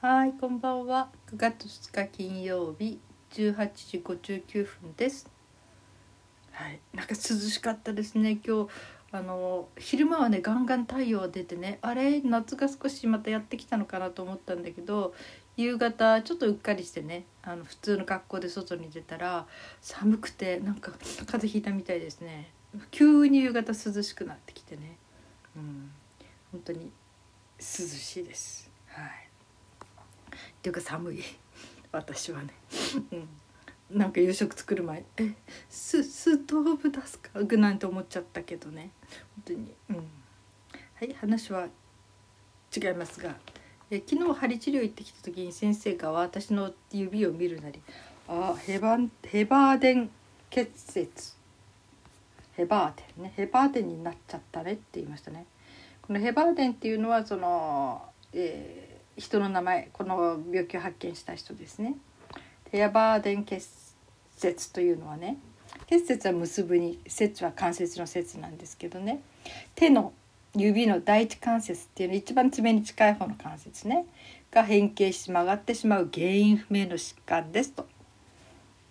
はい、こんばんは。9月2日金曜日18時59分です。はい、なんか涼しかったですね。今日あの昼間はねガンガン太陽が出てね、あれ？夏が少しまたやってきたのかなと思ったんだけど、夕方ちょっとうっかりしてね、あの普通の格好で外に出たら寒くてなんか風邪ひいたみたいですね。急に夕方涼しくなってきてね、うん、本当に涼しいです。はい。っていうか寒い。私はね、うん、なんか夕食作る前「えスストーブ出すか?」なんて思っちゃったけどね。本当に、うん、はい話は違いますが。え昨日針治療行ってきた時に先生が私の指を見るなり「あヘバンヘバーデン結節。ヘバーデンね。ヘバーデンになっちゃったね」って言いましたね。このヘバーデンっていうのはその、えー人の名前この病気を発見した人ですね。ヘアバーデン結節というのはね結節は結ぶに節は関節の節なんですけどね手の指の第一関節っていうの一番爪に近い方の関節ねが変形し曲がってしまう原因不明の疾患ですと。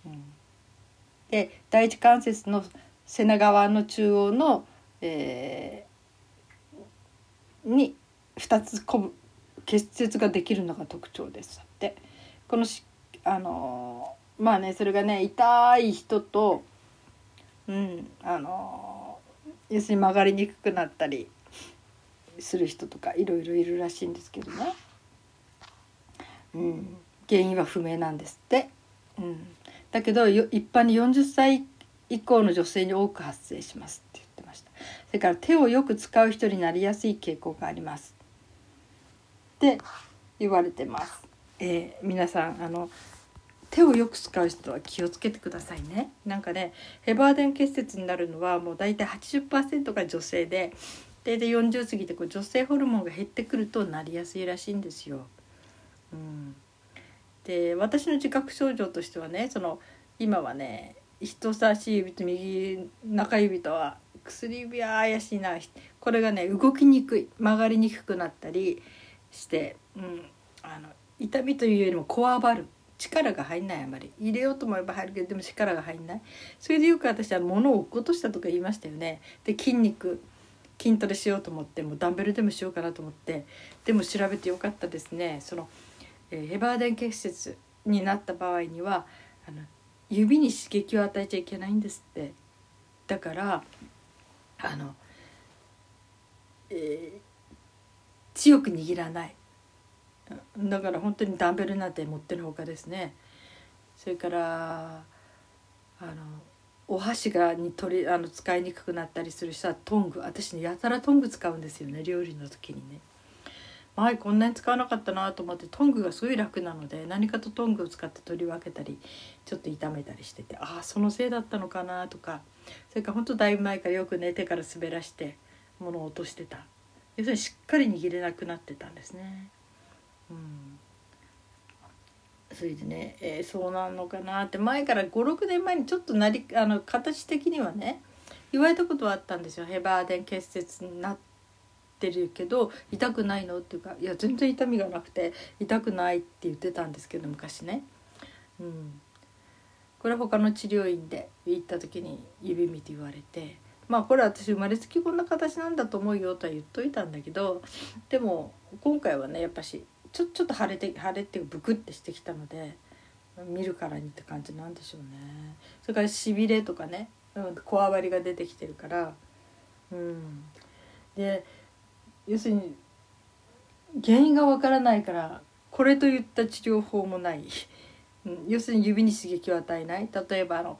うん、で第一関節の背中側の中央の、えーに2つこぶ結節ができるのが特徴です。ってこのしあのまあねそれがね痛い人とうんあの要するに曲がりにくくなったりする人とかいろいろいるらしいんですけどね、うん、原因は不明なんですって、うん、だけどよ一般に40歳以降の女性に多く発生しますって言ってました。それから手をよく使う人になりやすい傾向があります。って言われてます。えー皆さんあの手をよく使う人は気をつけてくださいね。なんかねヘバーデン結節になるのはもう大体80%が女性で大体40過ぎてこう女性ホルモンが減ってくるとなりやすいらしいんですよ。うん、で私の自覚症状としてはねその今はね人差し指と右中指とは薬指は怪しいなこれがね動きにくい曲がりにくくなったりして、うん、あの痛みというよりもこわばる。力が入んないあまり。入れようと思えば入るけどでも力が入んない。それでよく私は物を落っことしたとか言いましたよね。で筋肉筋トレしようと思ってもダンベルでもしようかなと思って。でも調べてよかったですね。その、えヘバーデン結節になった場合にはあの指に刺激を与えちゃいけないんですって。だからあの、えー強く握らない。だから本当にダンベルなんて持ってるほかですね。それからあのお箸がに取りあの使いにくくなったりする人はトング。私ねやたらトング使うんですよね。料理の時にね。前こんなに使わなかったなと思ってトングがすごい楽なので何かとトングを使って取り分けたりちょっと炒めたりしててああそのせいだったのかなとか。それから本当だいぶ前からよくね手から滑らして物を落としてた。要するにしっかり握れなくなってたんですね。うん、それでね、えーそうなのかなって前から56年前にちょっとなりあの形的にはね言われたことはあったんですよヘバーデン結節になってるけど痛くないのっていうかいや全然痛みがなくて痛くないって言ってたんですけど昔ね。うんこれは他の治療院で行った時に指見て言われてまあこれ私生まれつきこんな形なんだと思うよとは言っといたんだけどでも今回はねやっぱしちょちょっと腫れて腫れてブクってしてきたので見るからにって感じなんでしょうね。それからしびれとかねこわばりが出てきてるからうん。で要するに原因がわからないからこれといった治療法もない、要するに指に刺激を与えない。例えばあの、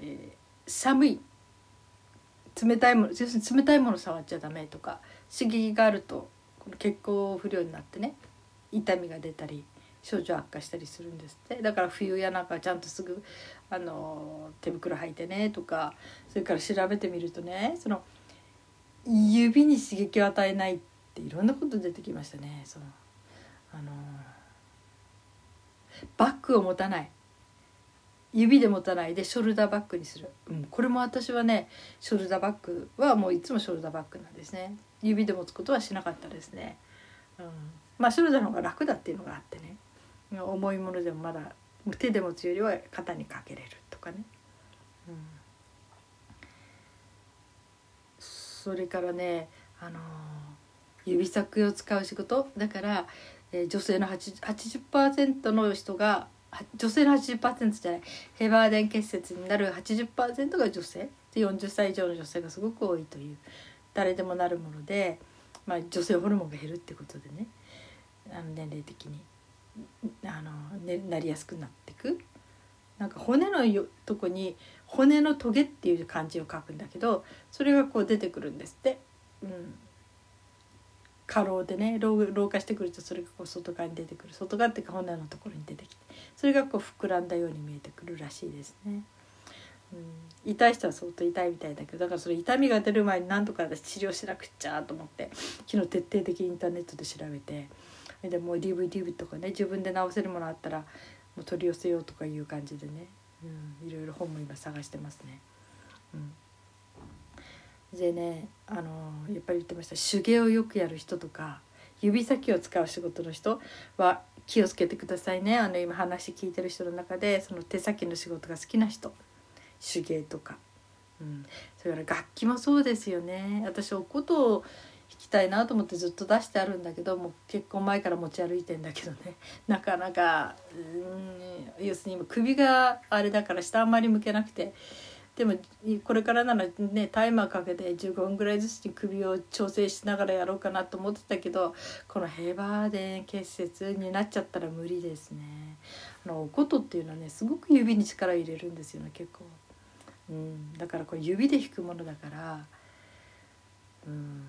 えー寒い。冷たいもの要するに冷たいもの触っちゃダメとか刺激があるとこの血行不良になってね痛みが出たり症状悪化したりするんですって。だから冬やなんかちゃんとすぐあの手袋履いてねとかそれから調べてみるとねその指に刺激を与えないっていろんなこと出てきましたねそのあのバッグを持たない。指で持たないでショルダーバッグにする、うん、これも私はねショルダーバッグはもういつもショルダーバッグなんですね。指で持つことはしなかったですね、うん、まあ白じゃの方が楽だっていうのがあってね。重いものでもまだ手で持つよりは肩にかけれるとかね、うん、それからねあの指先を使う仕事。だから、えー、女性の 80%, 80の人が女性の80%じゃない。ヘバーデン結節になる80%が女性。で40歳以上の女性がすごく多いという。誰でもなるもので、まあ、女性ホルモンが減るってことでね。あの年齢的に。あの、ね、なりやすくなってく。なんか骨のよとこに骨のトゲっていう漢字を書くんだけどそれがこう出てくるんですって。うん。過労でね老化してくるとそれがこう外側に出てくる外側っていうか骨のところに出てきてそれがこう膨らんだように見えてくるらしいですね。うん、痛い人は相当痛いみたいだけどだからそれ痛みが出る前に何とか私治療しなくっちゃと思って昨日徹底的にインターネットで調べてでも DVD とかね自分で直せるものあったらもう取り寄せようとかいう感じでね、うん、いろいろ本も今探してますね。うんでねあのやっぱり言ってました。手芸をよくやる人とか指先を使う仕事の人は気をつけてくださいね。あの今話聞いてる人の中でその手先の仕事が好きな人手芸とか、うん、それから楽器もそうですよね。私お琴を弾きたいなと思ってずっと出してあるんだけどもう結婚前から持ち歩いてんだけどね。なかなかうん要するに今首があれだから下あんまり向けなくて。でもこれからならねタイマーかけて15分ぐらいずつに首を調整しながらやろうかなと思ってたけどこのヘバーデン結節になっちゃったら無理ですね。あのお琴っていうのはねすごく指に力入れるんですよね結構。うん、だからこれ指で弾くものだから、うん、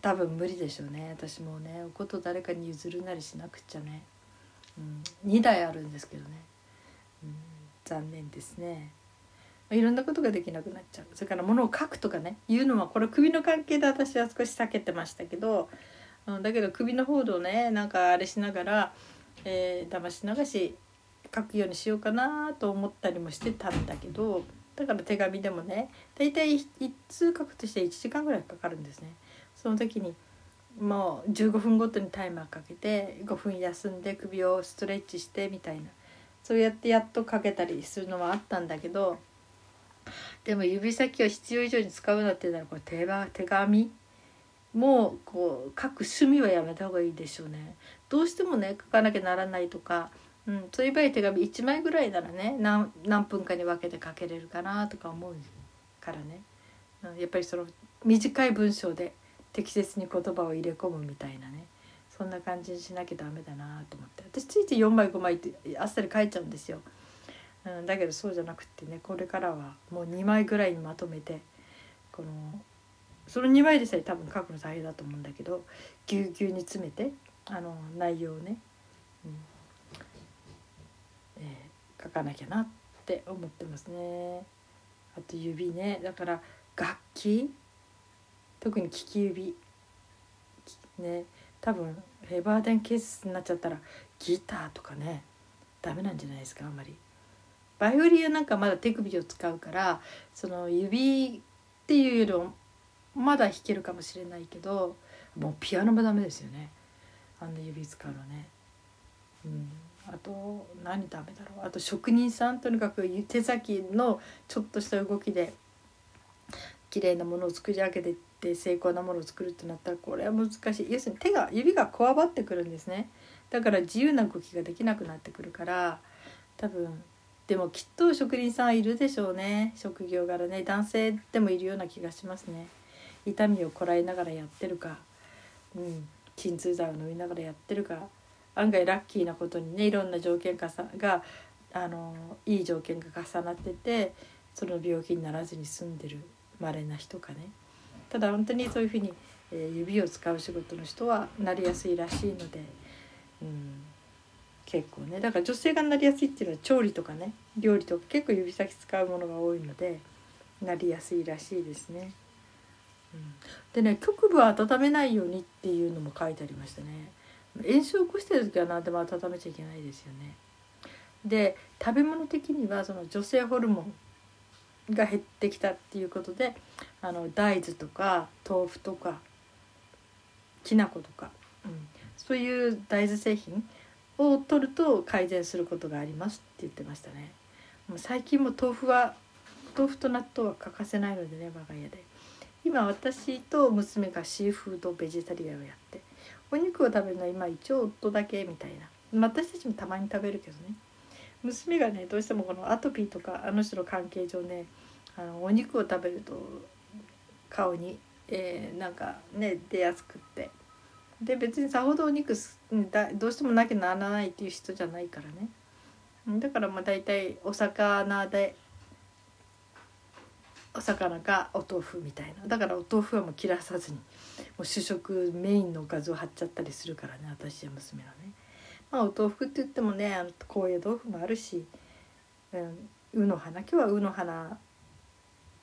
多分無理でしょうね。私もねお琴誰かに譲るなりしなくちゃね、うん、2台あるんですけどね、うん、残念ですね。いろんなことができなくなっちゃう。それから物を書くとかね。いうのはこれ首の関係で私は少し避けてましたけど、うん、だけど首の方でねなんかあれしながら、えー、だまし流し書くようにしようかなと思ったりもしてたんだけどだから手紙でもね大体1通書くとして1時間ぐらいかかるんですね。その時にもう15分ごとにタイマーかけて5分休んで首をストレッチしてみたいな。そうやってやっとかけたりするのはあったんだけどでも指先を必要以上に使うなっていうならこれ手手紙？もうこう書く趣味はやめた方がいいでしょうね。どうしてもね書かなきゃならないとか、うん、そういう場合手紙1枚ぐらいならね何何分かに分けて書けれるかなとか思うからね、うん、やっぱりその短い文章で適切に言葉を入れ込むみたいなねそんな感じにしなきゃダメだなと思って私ついて4枚5枚ってあっさり書いちゃうんですよ。うん、だけどそうじゃなくってねこれからはもう2枚ぐらいにまとめてこのその2枚でさえ多分書くの大変だと思うんだけどぎゅうぎゅうに詰めてあの内容をね、うんえー、書かなきゃなって思ってますね。あと指ねだから楽器特に利き指ね多分ヘバーデンケースになっちゃったらギターとかねダメなんじゃないですかあんまり。バイオリンはなんかまだ手首を使うからその指っていうよりもまだ弾けるかもしれないけどもうピアノもダメですよね。あんな指使うのね。うん、あと何ダメだろう。あと職人さんとにかく手先のちょっとした動きで綺麗なものを作り上げてって精巧なものを作るってなったらこれは難しい。要するに手が指がこわばってくるんですね。だから自由な動きができなくなってくるから多分でもきっと職人さんいるでしょうね。職業柄ね。男性でもいるような気がしますね。痛みをこらえながらやってるか、うん、鎮痛剤を飲みながらやってるか。案外ラッキーなことにねいろんな条件ががあのいい条件が重なっててその病気にならずに済んでる稀な人かね。ただ本当にそういうふうに、えー、指を使う仕事の人はなりやすいらしいので、うん、結構ねだから女性がなりやすいっていうのは調理とかね料理とか結構指先使うものが多いのでなりやすいらしいですね。でね局部は温めないようにっていうのも書いてありましたね。炎症を起こしてる時は何でも温めちゃいけないですよね。で食べ物的にはその女性ホルモンが減ってきたっていうことであの大豆とか豆腐とかきな粉とか、うん、そういう大豆製品を取ると改善することがありますって言ってましたね。もう最近も豆腐は豆腐と納豆は欠かせないのでね我が家で。今私と娘がシーフードベジタリアンをやってお肉を食べるのは今一応夫だけみたいな。私たちもたまに食べるけどね。娘がねどうしてもこのアトピーとかあの人の関係上ねあのお肉を食べると顔に、えー、なんかね出やすくって。で別にさほどお肉だどうしてもなきゃならないっていう人じゃないからね。だからまあ大体お魚でお魚かお豆腐みたいな。だからお豆腐はもう切らさずにもう主食メインのおかずを貼っちゃったりするからね私や娘はね。まあお豆腐って言ってもねあの高野豆腐もあるし、うん、うの花。今日はうの花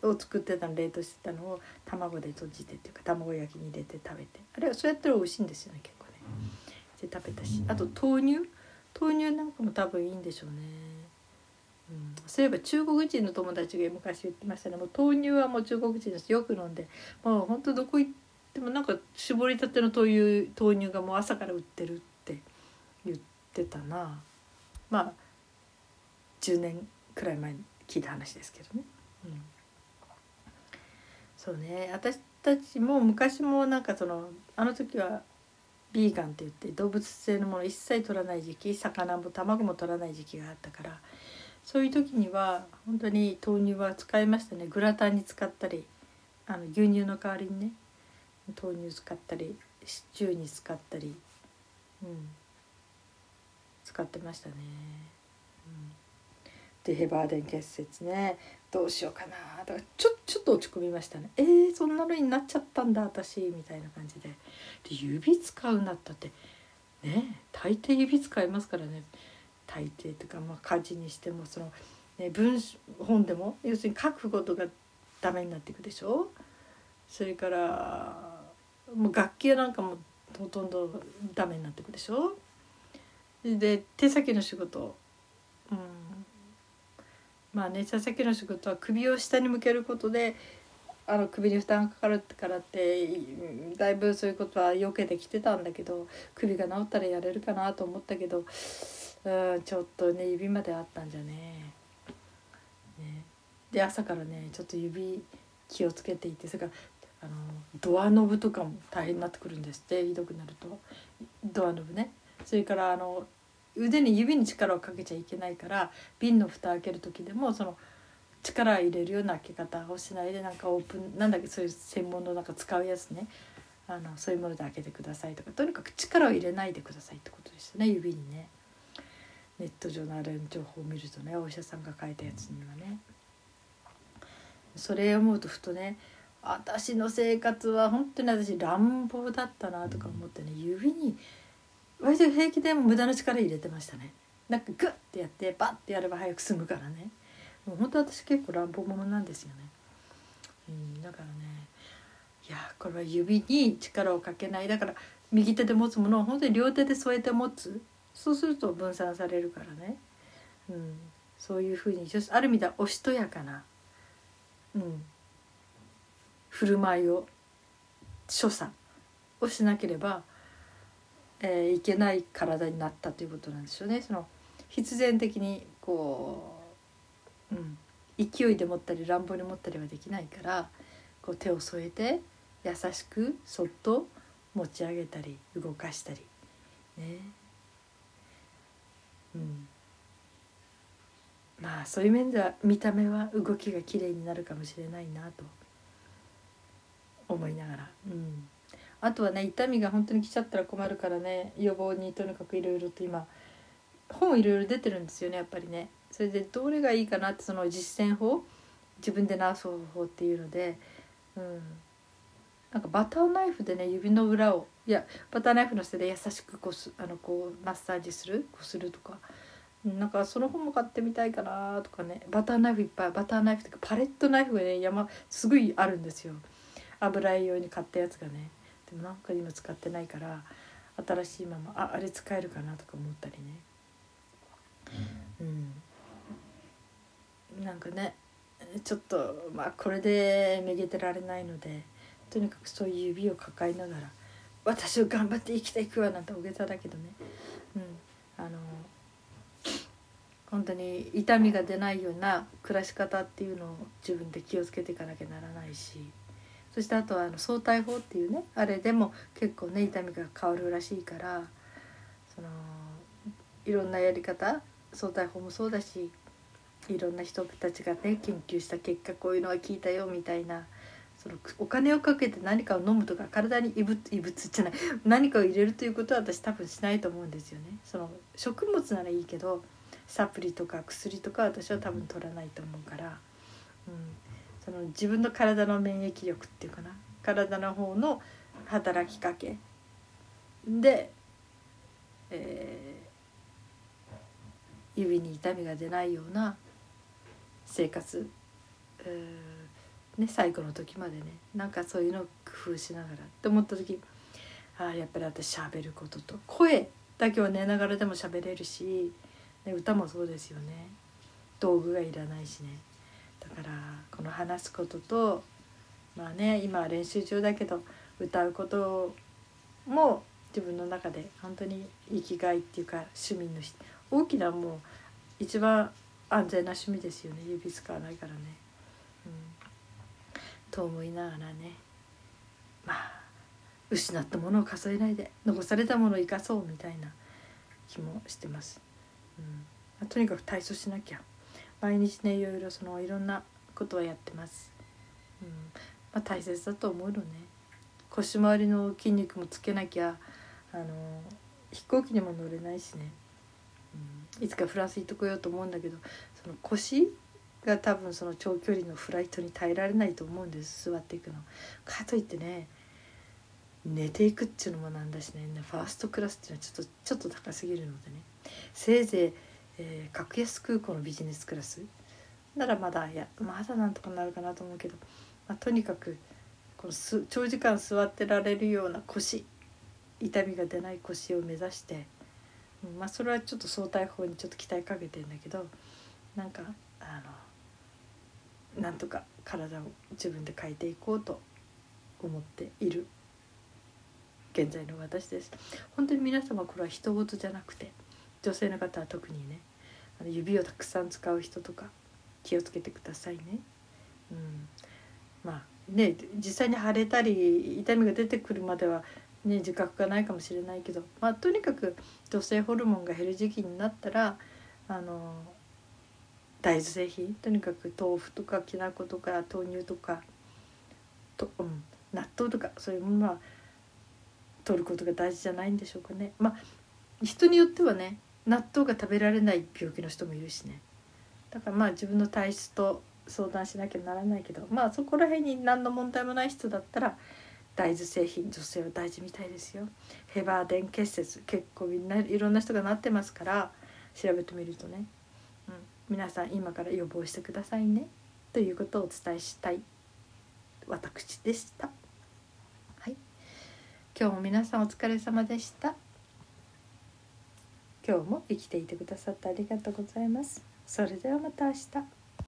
を作ってたの冷凍してたのを卵で閉じてっていうか卵焼きに入れて食べて。あれはそうやったら美味しいんですよね結構ね。で食べたし。あと豆乳？豆乳なんかも多分いいんでしょうね。うん、そういえば中国人の友達が昔言ってましたね。もう豆乳はもう中国人ですよく飲んで。もうほんとどこ行ってもなんか絞りたての豆乳豆乳がもう朝から売ってるって言ってたな。まあ10年くらい前に聞いた話ですけどね。うんそうね。私たちも昔もなんかそのあの時はビーガンって言って動物性のもの一切取らない時期魚も卵も取らない時期があったからそういう時には本当に豆乳は使いましたね。グラタンに使ったりあの牛乳の代わりにね豆乳使ったりシチューに使ったり、うん、使ってましたね。うん。でヘバーデン結節ね。どうしようかな。とかちょちょっと落ち込みましたね。えー、そんなのになっちゃったんだ私みたいな感じで。で指使うなったって。ね大抵指使いますからね。大抵とか、まあ、家事にしてもその、ね、文本でも要するに書くことがダメになっていくでしょ。それからもう楽器なんかもほとんどダメになっていくでしょ。で手先の仕事まあね茶先の仕事は首を下に向けることであの首に負担がかかるからってだいぶそういうことは避けてきてたんだけど首が治ったらやれるかなと思ったけどうんちょっとね指まであったんじゃね。ね。で朝からねちょっと指気をつけていてそれからあのドアノブとかも大変になってくるんですってひどくなると。ドアノブね。それからあの腕に指に力をかけちゃいけないから瓶の蓋開ける時でもその力入れるような開け方をしないでなんかオープンなんだっけそういう専門のなんか使うやつね。あのそういうもので開けてくださいとか。とにかく力を入れないでくださいってことですよね指にね。ネット上のあれの情報を見るとねお医者さんが書いたやつにはね。それを思うとふとね私の生活は本当に私乱暴だったなとか思ってね指に割と平気で無駄な力入れてましたね。なんかグッてやってバッてやれば早く済むからね。もう本当私結構乱暴者なんですよね、うん、だからねいやこれは指に力をかけない。だから右手で持つものを本当に両手で添えて持つ。そうすると分散されるからね、うん、そういうふうにある意味ではおしとやかな、うん、振る舞いを所作をしなければえー、いけない体になったということなんですよね。その必然的にこう、うん、勢いで持ったり乱暴に持ったりはできないからこう手を添えて優しくそっと持ち上げたり動かしたりね。うん、まあそういう面では見た目は動きがきれいになるかもしれないなと思いながら。うんあとはね痛みが本当に来ちゃったら困るからね予防にとにかくいろいろと今本いろいろ出てるんですよねやっぱりね。それでどれがいいかなってその実践法自分で治す方法っていうので、うん、なんかバターナイフでね指の裏をいやバターナイフのせいで優しくこすあのこうマッサージするこするとか。なんかその本も買ってみたいかなとかねバターナイフいっぱいバターナイフとかパレットナイフがね山すごいあるんですよ油絵用に買ったやつがねでもなんか今使ってないから新しいままああれ使えるかなとか思ったりね。うん。なんかねちょっとまあこれでめげてられないのでとにかくそういう指を抱えながら私を頑張って生きていくわなんて大げさだけどね、うん、あの本当に痛みが出ないような暮らし方っていうのを自分で気をつけていかなきゃならないしそしてあとはあの相対法っていうねあれでも結構ね痛みが変わるらしいからそのいろんなやり方相対法もそうだしいろんな人たちがね研究した結果こういうのは効いたよみたいなそのお金をかけて何かを飲むとか体に異物異物じゃない何かを入れるということは私多分しないと思うんですよね。その食物ならいいけどサプリとか薬とか私は多分取らないと思うから、うん、その自分の体の免疫力っていうかな。体の方の働きかけ。で、えー、指に痛みが出ないような生活。う、ね、最後の時までね。なんかそういうのを工夫しながらって思った時ああやっぱり私しゃべることと。声だけは寝ながらでも喋れるし、ね、歌もそうですよね。道具がいらないしね。だからこの話すこととまあね今は練習中だけど歌うことも自分の中で本当に生きがいっていうか趣味の大きなもう一番安全な趣味ですよね指使わないからね。うん、と思いながらねまあ失ったものを数えないで残されたものを生かそうみたいな気もしてます。うん、とにかく体操しなきゃ毎日ねいろいろそのいろんなことはやってます。うん。まあ、大切だと思うのね。腰回りの筋肉もつけなきゃあの飛行機にも乗れないしね。うん。いつかフランス行ってこようと思うんだけどその腰が多分その長距離のフライトに耐えられないと思うんです。座っていくの。かといってね寝ていくっていうのもなんだしね。ファーストクラスっていうのはちょっとちょっと高すぎるのでね。せいぜい、えー、格安空港のビジネスクラス。ならまだいやまだなんとかなるかなと思うけど、まあ、とにかくこのす長時間座ってられるような腰痛みが出ない腰を目指してまあそれはちょっと相対法にちょっと期待かけてんだけどなんかあのなんとか体を自分で変えていこうと思っている現在の私です。本当に皆様これは人事じゃなくて女性の方は特にねあの指をたくさん使う人とか気をつけてくださいね。うん、まあね実際に腫れたり痛みが出てくるまではね、自覚がないかもしれないけど、まあ、とにかく女性ホルモンが減る時期になったらあの大豆製品とにかく豆腐とかきな粉とか豆乳とかと、うん、納豆とかそういうものは取ることが大事じゃないんでしょうかね。まあ人によってはね納豆が食べられない病気の人もいるしね。だからまあ自分の体質と相談しなきゃならないけどまあそこら辺に何の問題もない人だったら大豆製品女性は大事みたいですよ。ヘバーデン結節結構みんないろんな人がなってますから調べてみるとね、うん、皆さん今から予防してくださいね。ということをお伝えしたい。私でした。はい。今日も皆さんお疲れ様でした。今日も生きていてくださってありがとうございます。それではまた明日。